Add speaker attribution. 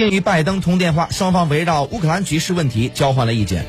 Speaker 1: 并与拜登通电话双方围绕乌克兰局势问题交换了意见。